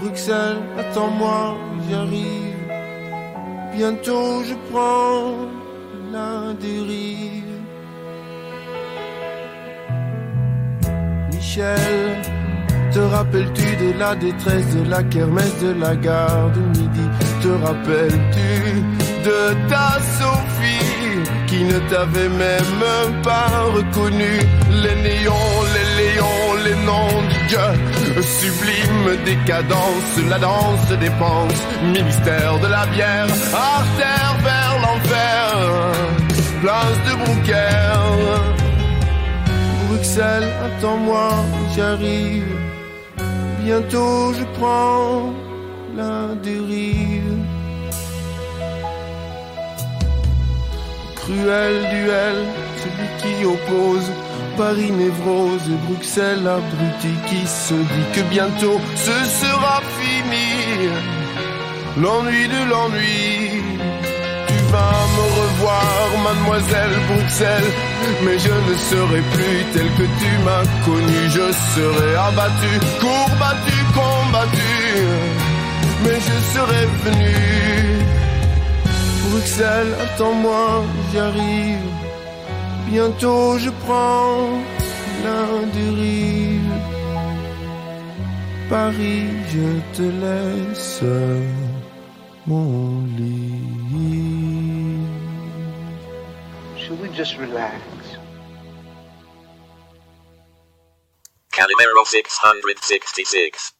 Bruxelles, attends-moi, j'arrive. Bientôt je prends la dérive. Michel, te rappelles-tu de la détresse de la kermesse de la gare de midi? Te rappelles-tu de ta Sophie qui ne t'avait même pas reconnu Les néons, les léons, les noms Sublime décadence, la danse dépense Ministère de la bière, artère vers l'enfer Place de Brouquer Bruxelles, attends-moi, j'arrive bientôt je prends la dérive. Cruel duel, celui qui oppose Paris névrose et Bruxelles abruti qui se dit que bientôt ce sera fini. L'ennui de l'ennui. Tu vas me revoir, mademoiselle Bruxelles, mais je ne serai plus tel que tu m'as connu. Je serai abattu, courbattu, combattu, mais je serai venu. Bruxelles, attends-moi, j'arrive. Bientôt je prends la dérive. Paris, je te laisse mon lit. Should we just relax? Calimero 666.